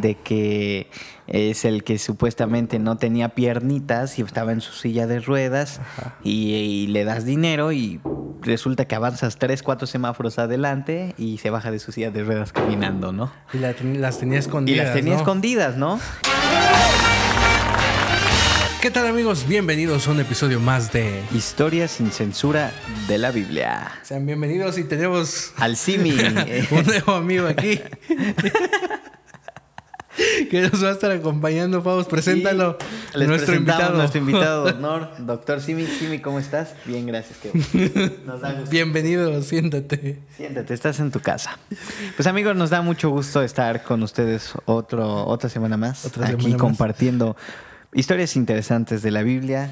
de que es el que supuestamente no tenía piernitas y estaba en su silla de ruedas y, y le das dinero y resulta que avanzas tres, cuatro semáforos adelante y se baja de su silla de ruedas caminando, ¿no? Y la ten- las tenía Y escondidas. las tenía ¿no? escondidas, ¿no? ¿Qué tal amigos? Bienvenidos a un episodio más de... Historia sin censura de la Biblia. Sean bienvenidos y tenemos Al Simi. un nuevo amigo aquí. que nos va a estar acompañando. Vamos, preséntalo. les nuestro invitado. Nuestro invitado de honor, doctor Simi. Simi, ¿cómo estás? Bien, gracias. bueno. Nos da gusto. Bienvenido, siéntate. Siéntate, estás en tu casa. Pues amigos, nos da mucho gusto estar con ustedes otro, otra semana más. Otra aquí semana más. compartiendo historias interesantes de la Biblia.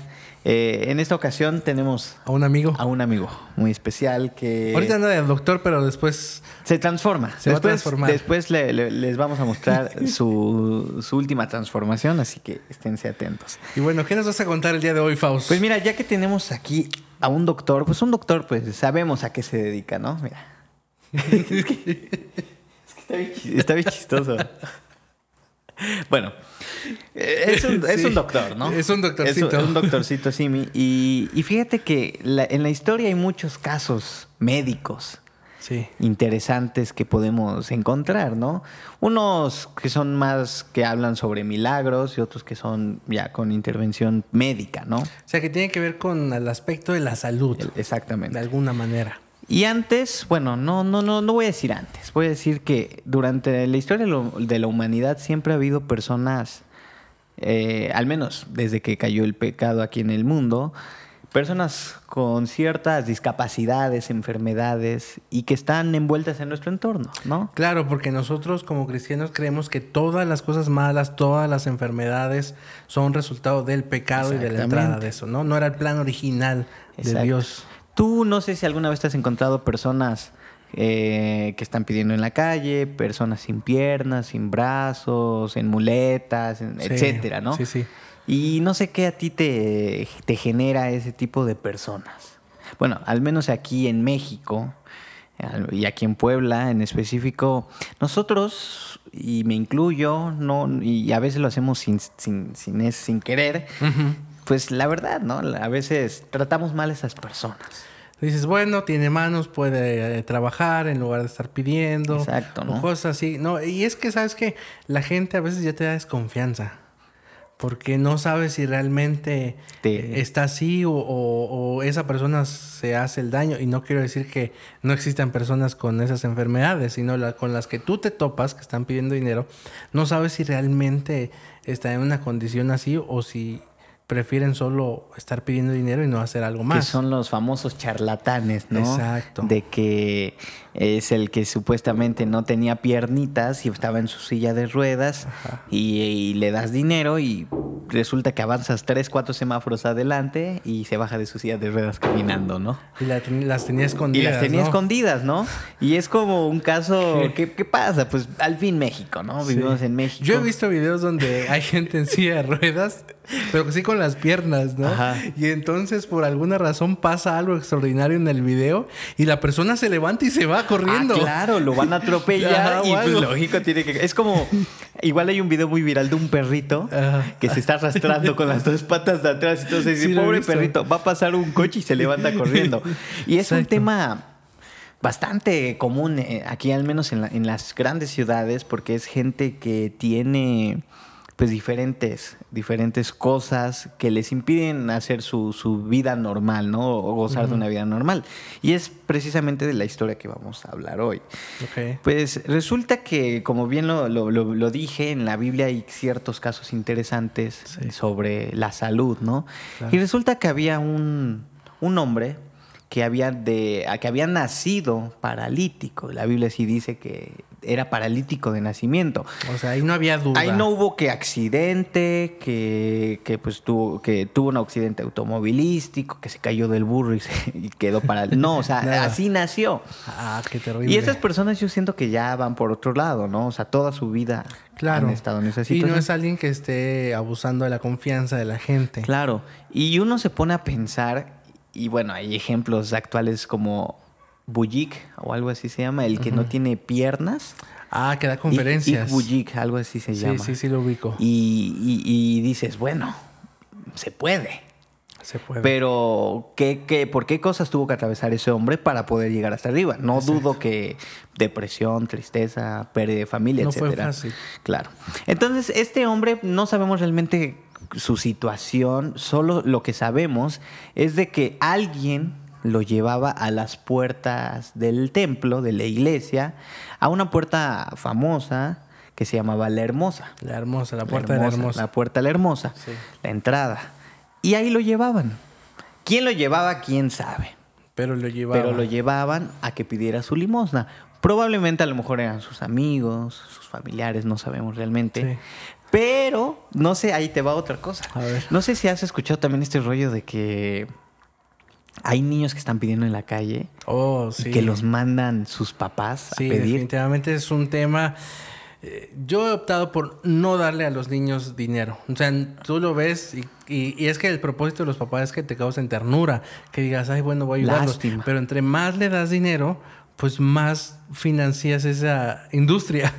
Eh, en esta ocasión tenemos A un amigo. a un amigo muy especial que Ahorita anda de doctor, pero después... se transforma. Se va a después transformar. después le- le- les vamos a mostrar su, su última transformación, así que esténse atentos. Y bueno, ¿qué nos vas a contar el día de hoy, Faust? Pues mira, ya que tenemos aquí a un doctor, pues un doctor, pues sabemos a qué se dedica, ¿no? Mira. es que, es que está, bien, está bien chistoso. Bueno, eh, es un, es Sí. un doctor, ¿no? Es un doctorcito. Es un, un doctorcito, Simi. Y, y fíjate que la- en la historia hay muchos casos médicos Sí. interesantes que podemos encontrar, ¿no? Unos que son más que hablan sobre milagros y otros que son ya con intervención médica, ¿no? O sea, que tiene que ver con el aspecto de la salud. El- De Exactamente. alguna manera. Y antes, bueno, no, no, no, no voy a decir antes, voy a decir que durante la historia de, la humanidad siempre ha habido personas, eh, al menos desde que cayó el pecado aquí en el mundo, personas con ciertas discapacidades, enfermedades y que están envueltas en nuestro entorno, ¿no? Claro, porque nosotros como cristianos creemos que todas las cosas malas, todas las enfermedades son resultado del pecado y de la entrada de eso, ¿no? No era el plan original de Exacto. Dios. Tú no sé si alguna vez te has encontrado personas eh, que están pidiendo en la calle, personas sin piernas, sin brazos, en muletas, en- Sí, etcétera, ¿no? Sí, sí. Y no sé qué a ti te, te genera ese tipo de personas. Bueno, al menos aquí en México y aquí en Puebla en específico, nosotros, y me incluyo, no, y a veces lo hacemos sin, sin, sin, sin querer, pues la verdad, ¿no? A veces tratamos mal a esas personas. Dices, bueno, tiene manos, puede eh, trabajar en lugar de estar pidiendo. Exacto, O ¿no? cosas así. No, y es que, ¿sabes que La gente a veces ya te da desconfianza. Porque no sabes si realmente Te- está así o, o- o esa persona se hace el daño. Y no quiero decir que no existan personas con esas enfermedades, sino la- con las que tú te topas, que están pidiendo dinero, no sabes si realmente está en una condición así o si prefieren solo estar pidiendo dinero y no hacer algo más. Que son los famosos charlatanes, ¿no? Exacto. De que es el que supuestamente no tenía piernitas y estaba en su silla de ruedas y, y le das dinero y resulta que avanzas tres, cuatro semáforos adelante y se baja de su silla de ruedas caminando, ¿no? Y la ten- las tenía Y escondidas. las tenía ¿no? escondidas, ¿no? Y es como un caso, ¿Qué? ¿qué, qué pasa? Pues al fin México, ¿no? Sí. Vivimos en México. Yo he visto videos donde hay gente en silla de ruedas, pero sí con las piernas, ¿no? Ajá. Y entonces por alguna razón pasa algo extraordinario en el video y la persona se levanta y se va corriendo. Ah, claro, lo van a atropellar Ajá, y pues lógico tiene que... Es como... Igual hay un video muy viral de un perrito Ajá. que se está arrastrando con las dos patas de atrás. Entonces, dice, pobre perrito, va a pasar un coche y se levanta corriendo. Y es un tema bastante común eh, aquí, al menos en, la- en las grandes ciudades, porque es gente que tiene pues diferentes, diferentes cosas que les impiden hacer su, su vida normal, ¿no? O gozar de una vida normal. Y es precisamente de la historia que vamos a hablar hoy. Pues resulta que, como bien lo, lo- lo- lo dije, en la Biblia hay ciertos casos interesantes Sí. sobre la salud, ¿no? Claro. Y resulta que había un, un hombre que había, de, que había nacido paralítico. La Biblia sí dice que era paralítico de nacimiento. O sea, ahí no había duda. Ahí no hubo que accidente, que, que, pues tuvo, que tuvo un accidente automovilístico, que se cayó del burro y, se- y quedó para No, o sea, así nació. Ah, qué terrible. Y esas personas yo siento que ya van por otro lado, ¿no? O sea, toda su vida Claro. han estado en esa y situación. no es alguien que esté abusando de la confianza de la gente. Claro. Y uno se pone a pensar, y bueno, hay ejemplos actuales como Bujik o algo así se llama, el que no tiene piernas. Ah, que da conferencias. Bujik, algo así se llama. Sí, sí, sí lo ubico. Y, y- y dices, bueno, se puede. Se puede. Pero, ¿qué, qué, por qué cosas tuvo que atravesar ese hombre para poder llegar hasta arriba? No dudo que depresión, tristeza, pérdida de familia, No fue fácil. Claro. Entonces, este hombre no sabemos realmente su situación, solo lo que sabemos es de que alguien lo llevaba a las puertas del templo, de la iglesia, a una puerta famosa que se llamaba La Hermosa. La hermosa, la puerta de la hermosa. La puerta de la hermosa. Sí. La entrada. Y ahí lo llevaban. ¿Quién lo llevaba? ¿Quién sabe? Pero lo llevaba. Pero lo llevaban a que pidiera su limosna. Probablemente a lo mejor eran sus amigos, sus familiares, no sabemos realmente. Sí. Pero, no sé, ahí te va otra cosa. A ver. No sé si has escuchado también este rollo de que hay niños que están pidiendo en la calle Oh, y sí. que los mandan sus papás Sí, a pedir. definitivamente es un tema. eh, Yo he optado por no darle a los niños dinero. O sea, tú lo ves y, y- y es que el propósito de los papás es que te causen ternura, que digas, ay, bueno, voy a ayudarlos. Lástima. Pero entre más le das dinero, pues más financias esa industria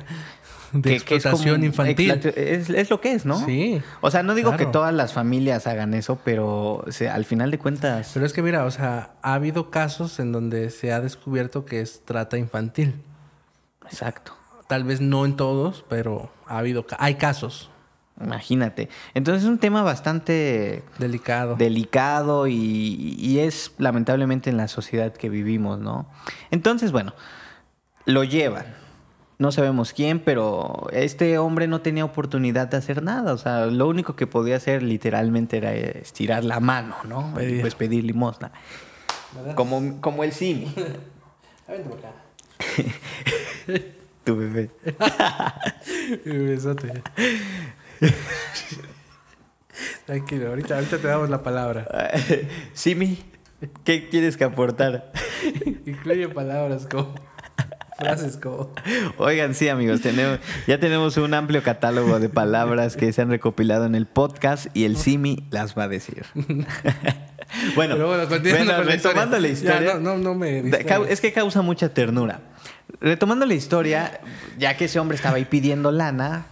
de que- que es explotación como- infantil. Es, es lo que es, ¿no? Sí, O sea, no digo que todas las familias hagan eso, pero o sea, al final de cuentas. Pero es que mira, o sea, ha habido casos en donde se ha descubierto que es trata infantil. Exacto. Tal vez no en todos, pero ha habido, hay casos Imagínate. Entonces es un tema bastante delicados. delicado y, y es lamentablemente en la sociedad que vivimos, ¿no? Entonces, bueno, lo llevan. No sabemos quién, pero este hombre no tenía oportunidad de hacer nada. O sea, lo único que podía hacer literalmente era estirar la mano, ¿no? Y Pedir. pues pedir limosna. Como, como el Simi, tu bebé. Un besote. Tranquilo, ahorita, ahorita te damos la palabra. Simi, ¿qué tienes que aportar? Incluye palabras como frases como Oigan, sí, amigos, tenemos, ya tenemos un amplio catálogo de palabras que se han recopilado en el podcast y el Simi las va a decir. bueno, Pero bueno, continuando bueno, con la retomando la historia. historia. Ya, no, no, no me es que causa mucha ternura. Retomando la historia, ya que ese hombre estaba ahí pidiendo lana,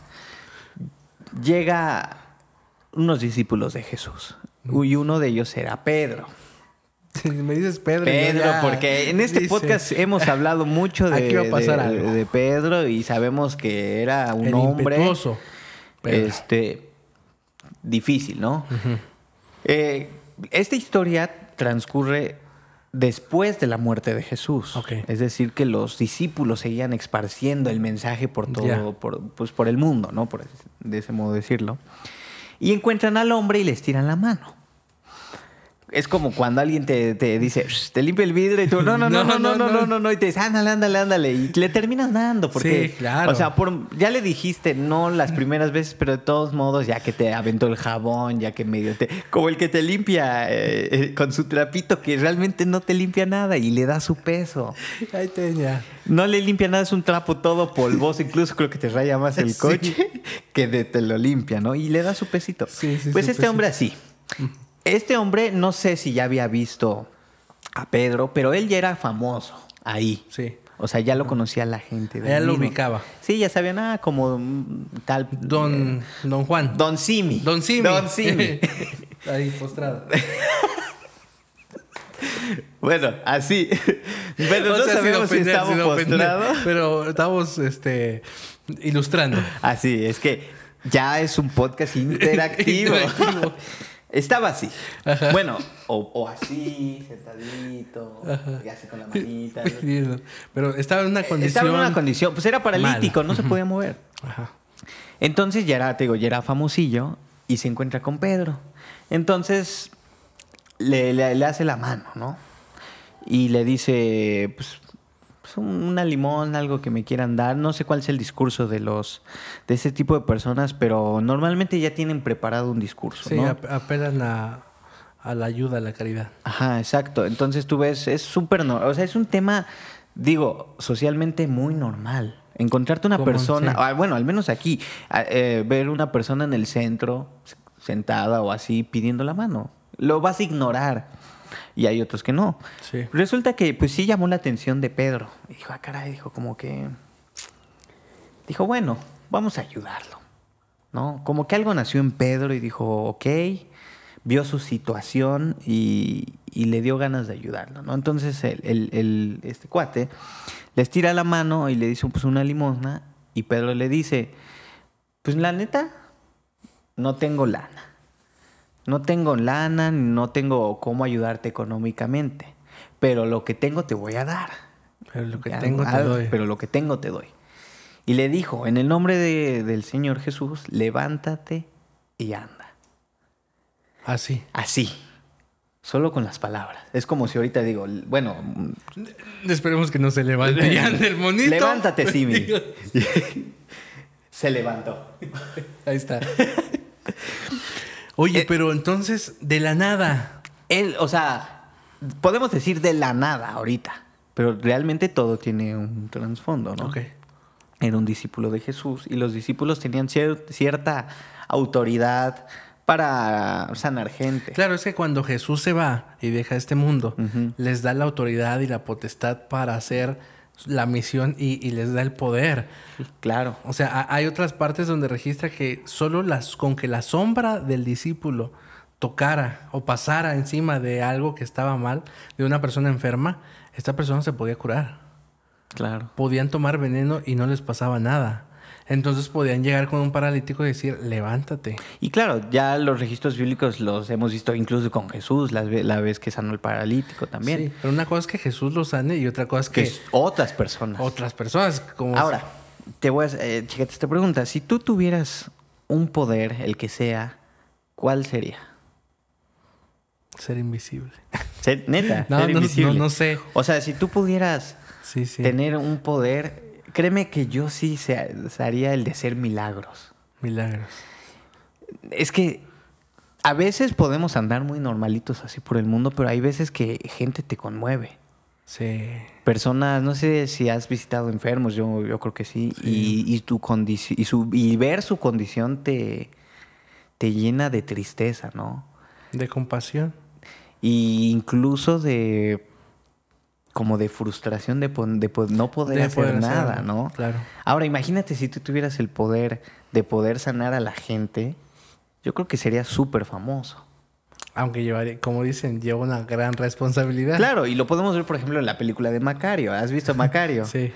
llega unos discípulos de Jesús. Y uno de ellos era Pedro. Me dices Pedro. Pedro, ya- porque en este dice, podcast hemos hablado mucho de, Aquí va a pasar de- algo. de Pedro y sabemos que era un el hombre impetuoso este difícil, ¿no? Eh, esta historia transcurre después de la muerte de Jesús. Es decir, que los discípulos seguían esparciendo el mensaje por todo, por, pues por el mundo, ¿no? Por, de ese modo decirlo. Y encuentran al hombre y les tiran la mano. Es como cuando alguien te, te dice, "Shh, te limpia el vidrio y tú, no, no, no, no, no, no, no, no, no, y te dice, ándale, ándale, ándale, y le terminas dando, porque, Sí, claro. o sea, por, ya le dijiste no las primeras veces, pero de todos modos, ya que te aventó el jabón, ya que medio te, como el que te limpia eh, eh, con su trapito, que realmente no te limpia nada y le da su peso. Ahí te ya. No le limpia nada, es un trapo todo polvoso, incluso creo que te raya más el Sí. coche que de, te lo limpia, ¿no? Y le da su pesito. Sí, sí, pues su este pesito. hombre así. Este hombre, no sé si ya había visto a Pedro, pero él ya era famoso ahí. Sí. O sea, ya lo conocía la gente. de Ya lo mismo. ubicaba. Sí, ya sabían, ah, como mm, tal. Don, don Juan. Don Simi. Don Simi. Don Simi. Ahí postrado. bueno, así. Pero O no sea, sabemos si ofender, estaba sin ofender, postrado. Pero estamos este, ilustrando. Así, es que ya es un podcast interactivo. Interactivo. Estaba así. Bueno, o, o así, sentadito, y así con la manita. ¿no? Pero estaba en una condición. Estaba en una condición, pues era paralítico, no se podía mover. Ajá. Entonces ya era, te digo, ya era famosillo y se encuentra con Pedro. Entonces le, le- le hace la mano, ¿no? Y le dice, pues, pues, un- una limón, algo que me quieran dar. No sé cuál es el discurso de los de ese tipo de personas, pero normalmente ya tienen preparado un discurso, Sí, ¿no? ap- apelan a, a la ayuda, a la caridad. Ajá, exacto. Entonces tú ves, es súper, no- o sea, es un tema, digo, socialmente muy normal. Encontrarte una persona, sí. ah, bueno, al menos aquí, ah, eh, ver una persona en el centro, sentada o así, pidiendo la mano. Lo vas a ignorar. Y hay otros que no. Sí. Resulta que pues sí llamó la atención de Pedro. Y dijo, ah, caray, dijo como que... Dijo, bueno, vamos a ayudarlo. ¿No? Como que algo nació en Pedro y dijo, ok, vio su situación y, y le dio ganas de ayudarlo, ¿no? Entonces el, el- el- este cuate les tira la mano y le dice pues una limosna y Pedro le dice, pues la neta, no tengo lana. No tengo lana, no tengo cómo ayudarte económicamente, pero lo que tengo te voy a dar. Pero lo que Ya, tengo te doy. Pero lo que tengo te doy. Y le dijo, en el nombre de- del Señor Jesús, levántate y anda. Así. Así. Solo con las palabras. Es como si ahorita digo, bueno, Esperemos que no se levante ya del monito. levántate, Simi. Se levantó. Ahí está. Oye, Eh, pero entonces, de la nada. Él, o sea, podemos decir de la nada ahorita, pero realmente todo tiene un trasfondo, ¿no? Ok. Era un discípulo de Jesús y los discípulos tenían cier- cierta autoridad para sanar gente. Claro, es que cuando Jesús se va y deja este mundo, les da la autoridad y la potestad para hacer la misión y, y les da el poder. Claro. O sea, ha- hay otras partes donde registra que solo las, con que la sombra del discípulo tocara o pasara encima de algo que estaba mal, de una persona enferma, esta persona se podía curar. Claro. Podían tomar veneno y no les pasaba nada. Entonces podían llegar con un paralítico y decir, levántate. Y claro, ya los registros bíblicos los hemos visto incluso con Jesús, la, ve- la vez que sanó el paralítico también. Sí, pero una cosa es que Jesús lo sane y otra cosa es Que que otras personas. otras personas, como Ahora, te voy a eh, chécate esta pregunta. Si tú tuvieras un poder, el que sea, ¿cuál sería? ser invisible. Ser- neta, No, ser no, invisible. no, no sé. O sea, si tú pudieras Sí, sí. tener un poder, créeme que yo sí se, se haría el de hacer milagros. Milagros. Es que a veces podemos andar muy normalitos así por el mundo, pero hay veces que gente te conmueve. Sí. Personas, no sé si has visitado enfermos, yo, yo creo que sí, Y, y tu y, su, y ver su condición te, te llena de tristeza, ¿no? De compasión. Y incluso de como de frustración de, po- no poder De hacer poder nada, ¿no? claro. Ahora imagínate si tú tuvieras el poder de poder sanar a la gente, yo creo que sería súper famoso. Aunque llevaría, como dicen, lleva una gran responsabilidad. Claro, y lo podemos ver, por ejemplo, en la película de Macario. ¿Has visto Macario? Sí.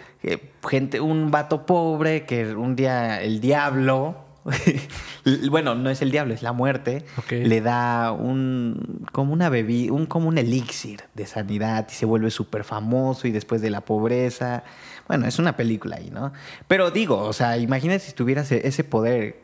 Gente, un vato pobre que un día el diablo, bueno, no es el diablo, es la muerte, le da un como una bebida, un como un elixir de sanidad y se vuelve súper famoso y después de la pobreza. Bueno, es una película ahí, ¿no? Pero digo, o sea, imagínate si tuvieras e- ese poder,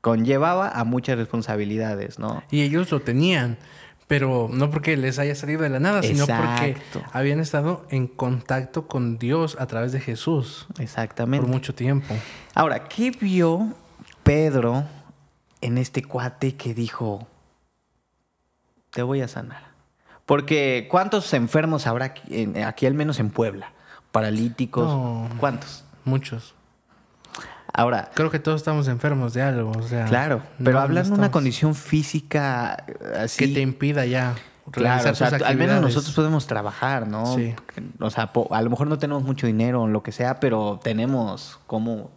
conllevaba a muchas responsabilidades, ¿no? Y ellos lo tenían. Pero no porque les haya salido de la nada, sino porque habían estado en contacto con Dios a través de Jesús Exactamente. por mucho tiempo. Ahora, ¿qué vio Pedro en este cuate que dijo, te voy a sanar? Porque ¿cuántos enfermos habrá aquí, al menos en Puebla? Paralíticos. No. ¿Cuántos? Muchos. Ahora, Creo que todos estamos enfermos de algo. O sea, claro, pero no hablando de una condición física eh, así... que te impida ya Claro, o sea, al menos nosotros podemos trabajar, ¿no? Sí. O sea, a lo mejor no tenemos mucho dinero o lo que sea, pero tenemos ¿Cómo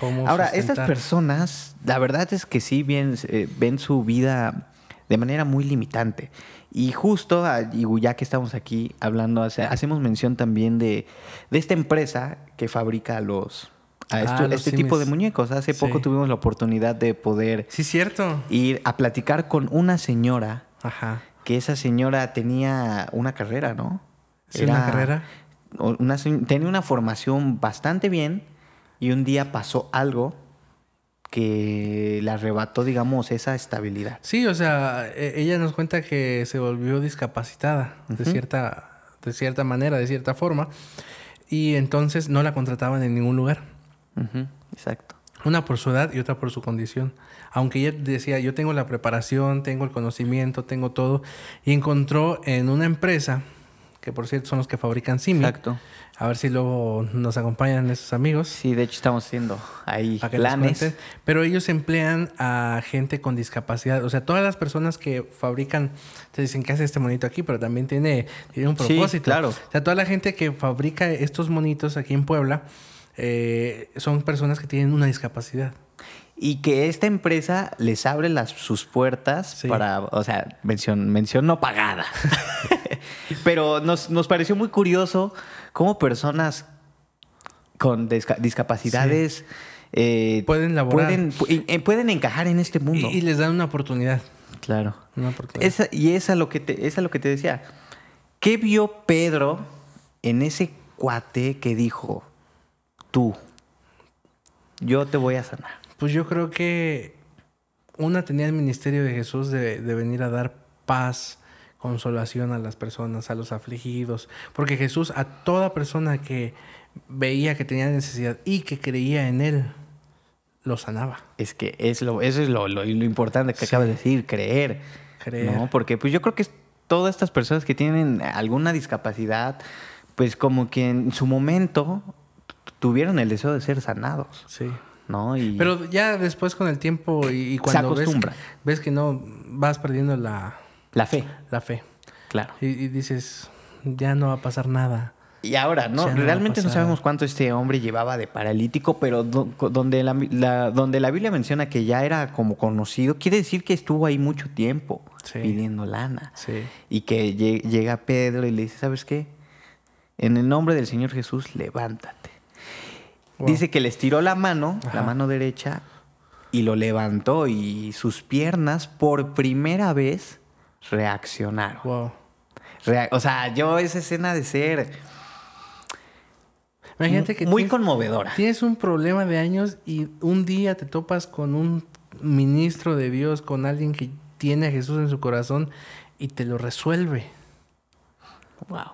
Ahora, sustentar? estas personas, la verdad es que sí bien, eh, ven su vida de manera muy limitante. Y justo, ah, ya que estamos aquí hablando, hace- hacemos mención también de, de esta empresa que fabrica los, a Ah, este tipo de muñecos. Hace Sí. poco tuvimos la oportunidad de poder Sí, cierto. ir a platicar con una señora, Ajá. que esa señora tenía una carrera, ¿no? ¿Sí, una carrera? una tenía una formación bastante bien y un día pasó algo que le arrebató, digamos, esa estabilidad. Sí, o sea, e- ella nos cuenta que se volvió discapacitada de cierta, de cierta manera, de cierta forma, y entonces no la contrataban en ningún lugar. Exacto. Una por su edad y otra por su condición. Aunque ella decía, yo tengo la preparación, tengo el conocimiento, tengo todo, y encontró en una empresa que por cierto son los que fabrican Simi. Exacto. A ver si luego nos acompañan esos amigos. Sí, de hecho estamos haciendo ahí planes. Pero ellos emplean a gente con discapacidad. O sea, todas las personas que fabrican, te dicen que hace este monito aquí, pero también tiene, tiene un Sí, propósito. claro. O sea, toda la gente que fabrica estos monitos aquí en Puebla eh, son personas que tienen una discapacidad. Y que esta empresa les abre las, sus puertas Sí. para, o sea, mención, mención no pagada. Pero nos, nos pareció muy curioso cómo personas con disca- discapacidades eh, Pueden laborar. pueden, pu- eh, pueden encajar en este mundo. Y, y les dan una oportunidad. claro. Una oportunidad. Esa- y es a lo que te, es a lo que te decía. ¿Qué vio Pedro en ese cuate que dijo, tú, yo te voy a sanar? Pues yo creo que una tenía el ministerio de Jesús de, de venir a dar paz, consolación a las personas, a los afligidos. Porque Jesús a toda persona que veía que tenía necesidad y que creía en Él, lo sanaba. Es que es lo, eso es lo, lo- lo importante que Sí. acabas de decir, creer. Creer. ¿no? Porque pues yo creo que todas estas personas que tienen alguna discapacidad, pues como que en su momento tuvieron el deseo de ser sanados, Sí. ¿no? Y Pero ya después con el tiempo y, y cuando ves ves que no vas perdiendo la, la fe, la fe claro. y, y dices, ya no va a pasar nada. Y ahora, ¿no? Ya Realmente no sabemos cuánto este hombre llevaba de paralítico, pero do- donde, la, la- donde la Biblia menciona que ya era como conocido, quiere decir que estuvo ahí mucho tiempo Sí. pidiendo lana. Sí. Y que lle- llega Pedro y le dice, ¿sabes qué? En el nombre del Señor Jesús, levántate. Wow. Dice que le estiró la mano, la mano derecha, y lo levantó y sus piernas por primera vez reaccionaron. Wow. O sea, yo esa escena de ser Imagínate que muy tienes- conmovedora. Tienes un problema de años y un día te topas con un ministro de Dios, con alguien que tiene a Jesús en su corazón y te lo resuelve. Wow.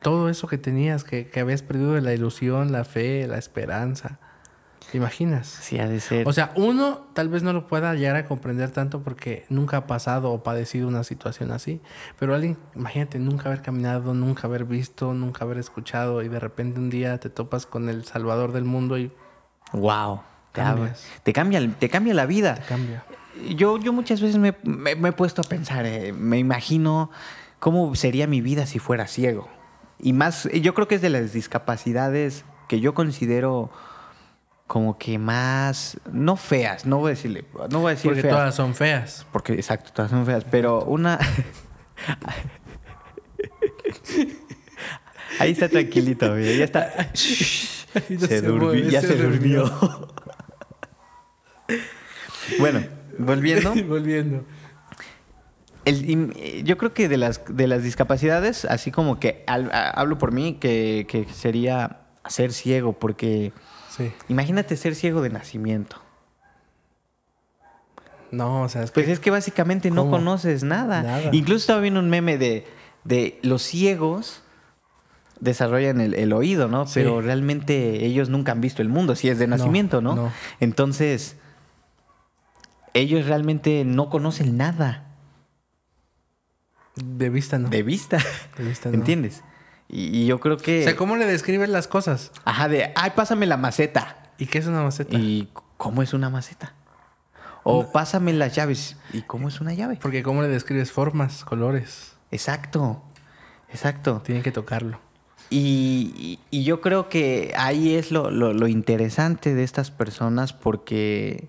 Todo eso que tenías, que, que habías perdido de la ilusión, la fe, la esperanza. ¿Te imaginas? Sí, ha de ser. O sea, uno tal vez no lo pueda llegar a comprender tanto porque nunca ha pasado o padecido una situación así. Pero alguien, imagínate, nunca haber caminado, nunca haber visto, nunca haber escuchado y de repente un día te topas con el Salvador del mundo y wow. Te, Cambias. te cambia, te cambia la vida. te cambia. Yo, yo muchas veces me, me- me he puesto a pensar, eh, me imagino cómo sería mi vida si fuera ciego. Y más, yo creo que es de las discapacidades que yo considero como que más, no feas, no voy a decirle, no voy a decir Porque feas, todas son feas. porque exacto, todas son feas, pero una... Ahí está tranquilito, mira, ya está. Ahí no se se durmió, mueve, ya se se durmió. bueno, volviendo. Volviendo. El- yo creo que de las, de las discapacidades, así como que al- a- hablo por mí, que, que sería ser ciego, porque Sí. imagínate ser ciego de nacimiento. No, o sea, es Pues que es que básicamente no conoces nada. Nada. Incluso estaba viendo un meme de, de los ciegos desarrollan el, el oído, ¿no? Sí. Pero realmente ellos nunca han visto el mundo, si es de nacimiento, ¿no? no. Entonces, ellos realmente no conocen nada de vista no. de vista. De vista no. ¿Entiendes? Y, y yo creo que... O sea, ¿cómo le describes las cosas? Ajá, de, ay, pásame la maceta. ¿Y qué es una maceta? ¿Y cómo es una maceta? O pásame las llaves. ¿Y cómo es una llave? Porque ¿cómo le describes formas, colores? Exacto, exacto. Tienen que tocarlo. Y, y- y yo creo que ahí es lo, lo- lo interesante de estas personas porque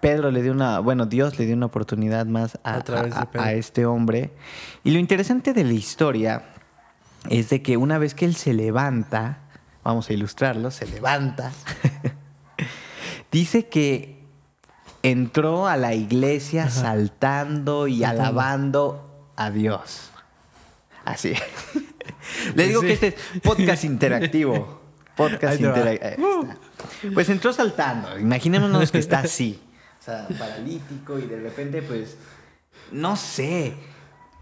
Pedro le dio una, bueno, Dios le dio una oportunidad más a, A a- a este hombre. Y lo interesante de la historia es de que una vez que él se levanta, vamos a ilustrarlo, se levanta, dice que entró a la iglesia saltando y Saltando. alabando a Dios. Así. Le digo que este es podcast interactivo. Podcast Ahí te va. interactivo. Pues entró saltando. Imaginémonos que está así. O sea, paralítico y de repente, pues, no sé.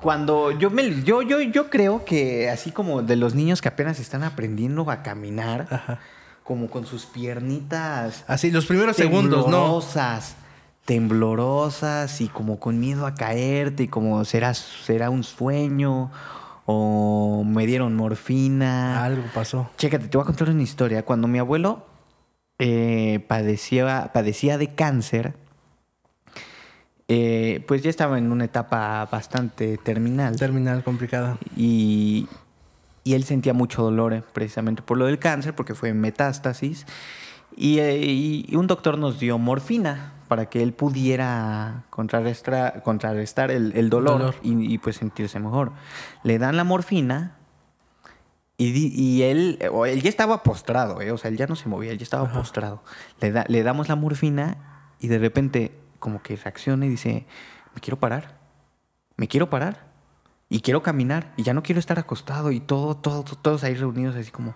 Cuando yo me yo, yo, yo creo que así como de los niños que apenas están aprendiendo a caminar, Ajá. como con sus piernitas Así, los primeros segundos, ¿no? temblorosas, temblorosas y como con miedo a caerte y como será, será un sueño o me dieron morfina. Algo pasó. Chécate, te voy a contar una historia. Cuando mi abuelo eh, padecía, padecía de cáncer, eh, pues ya estaba en una etapa bastante terminal. Terminal complicada. Y, y él sentía mucho dolor eh, precisamente por lo del cáncer, porque fue metástasis. Y, eh, y- y un doctor nos dio morfina para que él pudiera contrarrestar, contrarrestar el, el dolor, Dolor. Y, pues sentirse mejor. Le dan la morfina y, él, él ya estaba postrado, eh, o sea, él ya no se movía, él ya estaba postrado. Le, da- le damos la morfina y de repente como que reacciona y dice, me quiero parar, me quiero parar y quiero caminar y ya no quiero estar acostado y todo, todo, to- todos ahí reunidos así como,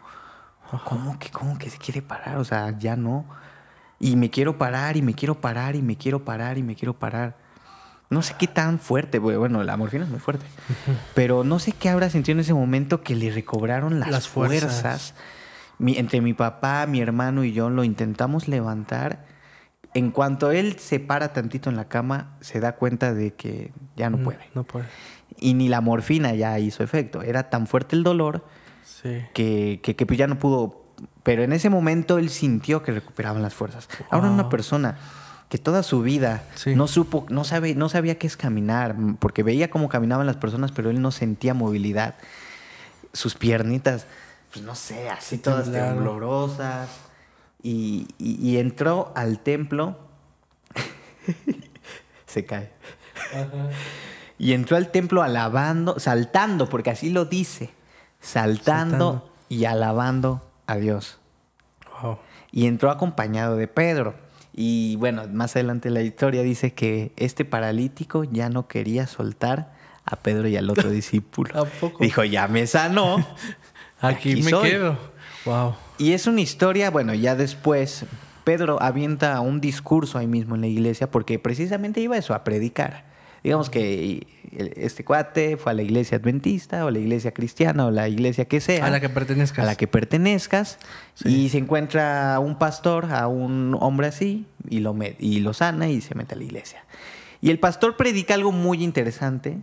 ¿cómo que, cómo que se quiere parar? O sea, ya no. Y me quiero parar y me quiero parar y me quiero parar y me quiero parar. No sé qué tan fuerte, bueno, la morfina es muy fuerte, pero no sé qué habrá sentido en ese momento que le recobraron las, Las fuerzas. fuerzas. Mi- entre mi papá, mi hermano y yo lo intentamos levantar. En cuanto él se para tantito en la cama, se da cuenta de que ya no puede. No puede. Y ni la morfina ya hizo efecto. Era tan fuerte el dolor Sí. que, que, que, pues ya no pudo. Pero en ese momento él sintió que recuperaban las fuerzas. Ahora una persona que toda su vida Sí. no supo, no sabe, no sabía qué es caminar, porque veía cómo caminaban las personas, pero él no sentía movilidad. Sus piernitas, pues no sé, así todas temblorosas. Y, y- y entró al templo. Se cae. Y entró al templo alabando, saltando, porque así lo dice, saltando, Saltando. y alabando a Dios. Wow. Y entró acompañado de Pedro. Y bueno, más adelante la historia dice que este paralítico ya no quería soltar a Pedro y al otro discípulo. Dijo, ya me sanó. Aquí, Aquí me soy. quedo. Wow. Y es una historia, bueno, ya después Pedro avienta un discurso ahí mismo en la iglesia porque precisamente iba eso, a predicar. Digamos que este cuate fue a la iglesia adventista o la iglesia cristiana o la iglesia que sea. A la que pertenezcas. A la que pertenezcas. Sí. Y se encuentra un pastor, a un hombre así, y lo, y lo sana y se mete a la iglesia. Y el pastor predica algo muy interesante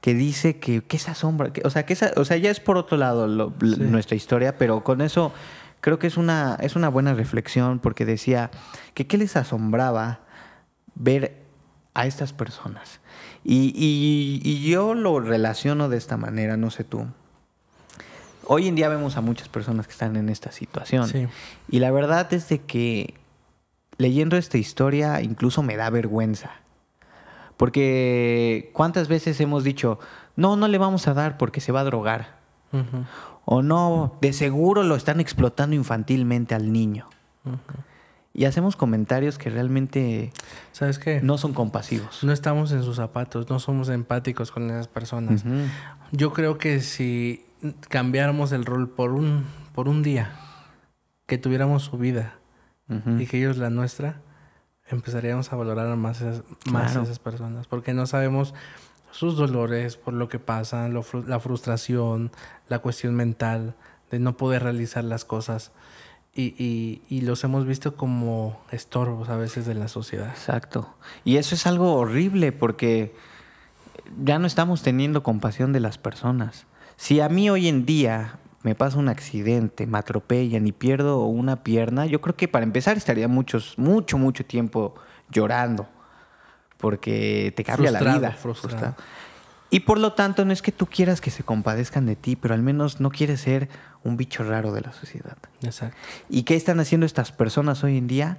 que dice que, que esa sombra, que- o, sea, que esa, o sea, ya es por otro lado lo- Sí. nuestra historia, pero con eso creo que es una, es una buena reflexión porque decía que qué les asombraba ver a estas personas. Y, y- y yo lo relaciono de esta manera, no sé tú. Hoy en día vemos a muchas personas que están en esta situación. Sí. Y la verdad es de que leyendo esta historia incluso me da vergüenza. Porque cuántas veces hemos dicho, no, no le vamos a dar porque se va a drogar. O no, de seguro lo están explotando infantilmente al niño. Y hacemos comentarios que realmente ¿Sabes qué? no son compasivos. No estamos en sus zapatos, no somos empáticos con esas personas. Yo creo que si cambiáramos el rol por un, por un día, que tuviéramos su vida y que ellos la nuestra, empezaríamos a valorar más, esas, más Claro. esas personas. Porque no sabemos sus dolores, por lo que pasan, lo la frustración, la cuestión mental de no poder realizar las cosas. Y, y, y los hemos visto como estorbos a veces de la sociedad. Exacto. Y eso es algo horrible porque ya no estamos teniendo compasión de las personas. Si a mí hoy en día me pasa un accidente, me atropellan y pierdo una pierna, yo creo que para empezar estaría muchos, mucho, mucho tiempo llorando porque te cambia la Frustrado, vida. frustrado. Y por lo tanto, no es que tú quieras que se compadezcan de ti, pero al menos no quieres ser un bicho raro de la sociedad. Exacto. ¿Y qué están haciendo estas personas hoy en día?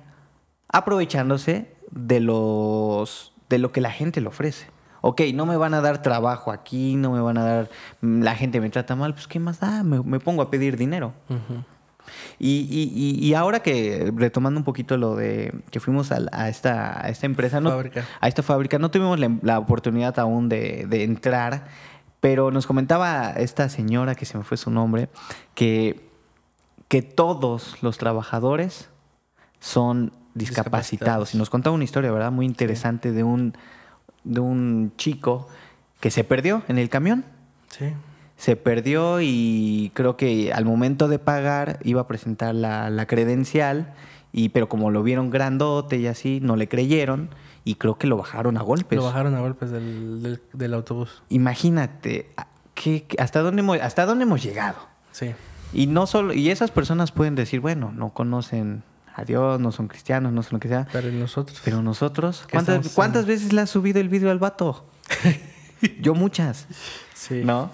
Aprovechándose de los de lo que la gente le ofrece. Ok, no me van a dar trabajo aquí, no me van a dar, mm, la gente me trata mal, pues ¿qué más da? Me, me pongo a pedir dinero. Y, y- y- y ahora que, retomando un poquito lo de que fuimos a, esta, a esta empresa, no, a esta fábrica, no tuvimos la, la oportunidad aún de, de entrar, pero nos comentaba esta señora, que se me fue su nombre, que, que todos los trabajadores son discapacitados. Discapacitados. Y nos contaba una historia, ¿verdad? Muy interesante de un, de un chico que se perdió en el camión Sí. se perdió y creo que al momento de pagar iba a presentar la, la credencial, y, pero como lo vieron grandote y así, no le creyeron y creo que lo bajaron a golpes. Lo bajaron a golpes del, del, del autobús. Imagínate, qué- qué- hasta, dónde hemos, ¿hasta dónde hemos llegado? Sí. Y no solo, y esas personas pueden decir, bueno, no conocen a Dios, no son cristianos, no son lo que sea. Pero nosotros. Pero nosotros, ¿Qué ¿cuántas, ¿cuántas veces le has subido el vídeo al vato? Yo muchas, sí. ¿no?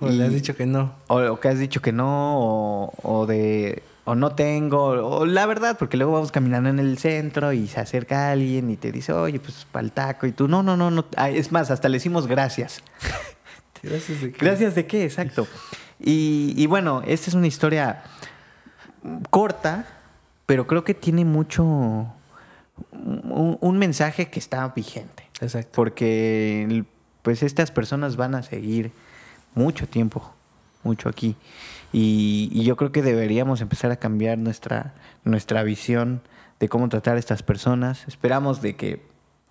O le has dicho que no. o, o que has dicho que no, o, o de o no tengo, o la verdad, porque luego vamos caminando en el centro y se acerca alguien y te dice, oye, pues para el taco, y tú, no, no, no, no. Ah, es más, hasta le decimos gracias. Gracias de que- ¿Gracias de qué? Exacto. Y, y bueno, esta es una historia corta, pero creo que tiene mucho, un, un mensaje que está vigente. Exacto. Porque pues estas personas van a seguir mucho tiempo, mucho aquí. Y, y yo creo que deberíamos empezar a cambiar nuestra, nuestra visión de cómo tratar a estas personas. Esperamos de que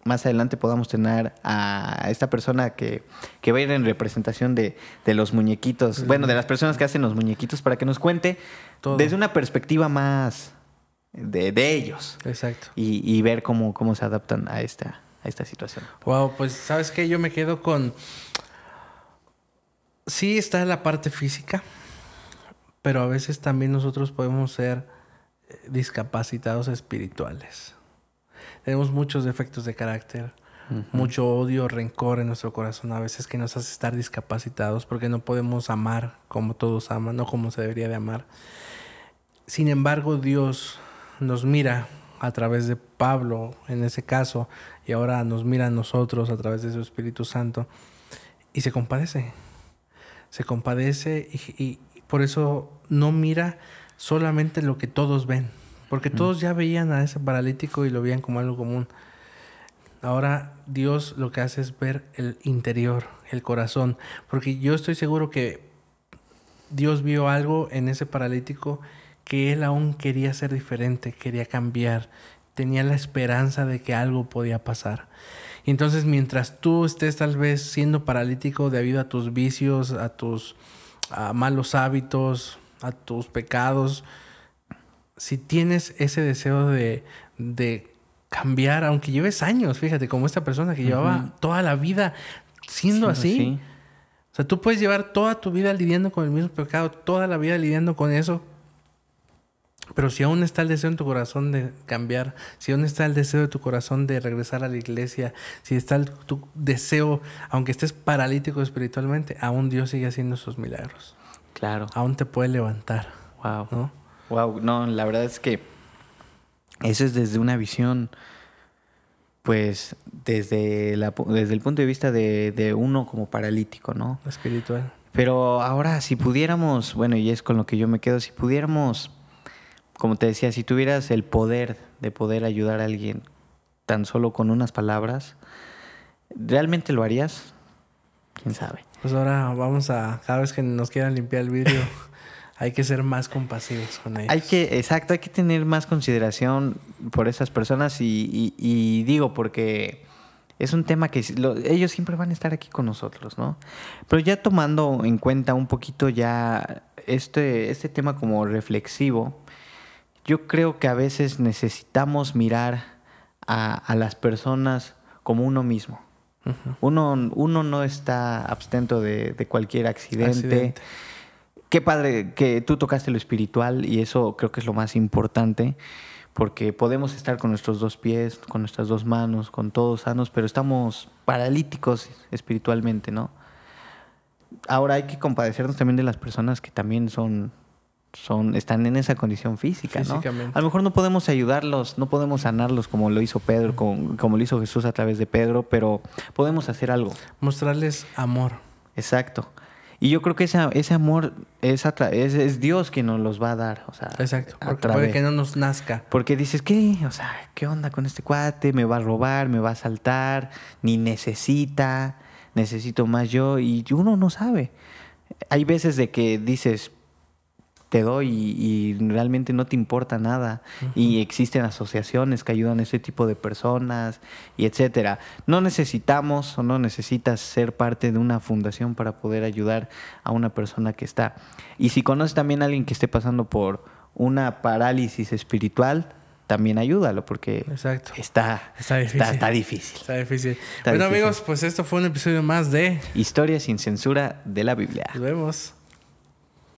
más adelante podamos tener a esta persona que, que va a ir en representación de, de los muñequitos, bueno, de las personas que hacen los muñequitos, para que nos cuente Todo. desde una perspectiva más de, de ellos Exacto. y, y ver cómo, cómo se adaptan a esta, a esta situación. Wow, pues sabes que yo me quedo con. Sí está la parte física, pero a veces también nosotros podemos ser eh, discapacitados espirituales. Tenemos muchos defectos de carácter, mucho odio, rencor en nuestro corazón a veces que nos hace estar discapacitados porque no podemos amar como todos aman, no como se debería de amar. Sin embargo, Dios nos mira a través de Pablo en ese caso y ahora nos mira a nosotros a través de su Espíritu Santo y se compadece. Se compadece y, y- por eso no mira solamente lo que todos ven, porque todos ya veían a ese paralítico y lo veían como algo común. Ahora Dios lo que hace es ver el interior, el corazón, porque yo estoy seguro que Dios vio algo en ese paralítico que él aún quería ser diferente, quería cambiar, tenía la esperanza de que algo podía pasar. Y entonces mientras tú estés tal vez siendo paralítico debido a tus vicios, a tus a malos hábitos, a tus pecados, si tienes ese deseo de, de cambiar, aunque lleves años, fíjate, como esta persona que llevaba toda la vida siendo así, o sea, tú puedes llevar toda tu vida lidiando con el mismo pecado, toda la vida lidiando con eso. Pero si aún está el deseo en tu corazón de cambiar, si aún está el deseo de tu corazón de regresar a la iglesia, si está el- tu deseo, aunque estés paralítico espiritualmente, aún Dios sigue haciendo sus milagros. Claro. Aún te puede levantar, Wow. ¿no? Wow. No, la verdad es que eso es desde una visión, pues, desde, la, desde el punto de vista de, de uno como paralítico, ¿no? Espiritual. Pero ahora, si pudiéramos, bueno, y es con lo que yo me quedo, si pudiéramos, como te decía, si tuvieras el poder de poder ayudar a alguien tan solo con unas palabras, ¿realmente lo harías? ¿Quién sabe? Pues ahora vamos a, cada vez que nos quieran limpiar el vidrio, hay que ser más compasivos con ellos. Hay que, exacto, hay que tener más consideración por esas personas y, y- y digo porque es un tema que lo- ellos siempre van a estar aquí con nosotros, ¿no? Pero ya tomando en cuenta un poquito ya este, este tema como reflexivo, yo creo que a veces necesitamos mirar a, a las personas como uno mismo. Uno, uno no está abstento de, de cualquier accidente. Accidente. Qué padre que tú tocaste lo espiritual y eso creo que es lo más importante porque podemos estar con nuestros dos pies, con nuestras dos manos, con todos sanos, pero estamos paralíticos espiritualmente, ¿no? Ahora hay que compadecernos también de las personas que también son, son están en esa condición física, ¿no? A lo mejor no podemos ayudarlos, no podemos sanarlos como lo hizo Pedro, como, como lo hizo Jesús a través de Pedro, pero podemos hacer algo. Mostrarles amor. Exacto. Y yo creo que ese, ese amor es, es, es Dios quien nos los va a dar. O sea, Exacto. Porque puede que no nos nazca. Porque dices, ¿qué? O sea, ¿qué onda con este cuate? Me va a robar, me va a asaltar, ni necesita, necesito más yo. Y uno no sabe. Hay veces de que dices, te doy y, y realmente no te importa nada. Y existen asociaciones que ayudan a ese tipo de personas y etcétera. No necesitamos o no necesitas ser parte de una fundación para poder ayudar a una persona que está. Y si conoces también a alguien que esté pasando por una parálisis espiritual, también ayúdalo porque Exacto. está, Está difícil. está, está difícil. Está difícil. Bueno, difícil. amigos, pues esto fue un episodio más de. Historia sin censura de la Biblia. Nos vemos.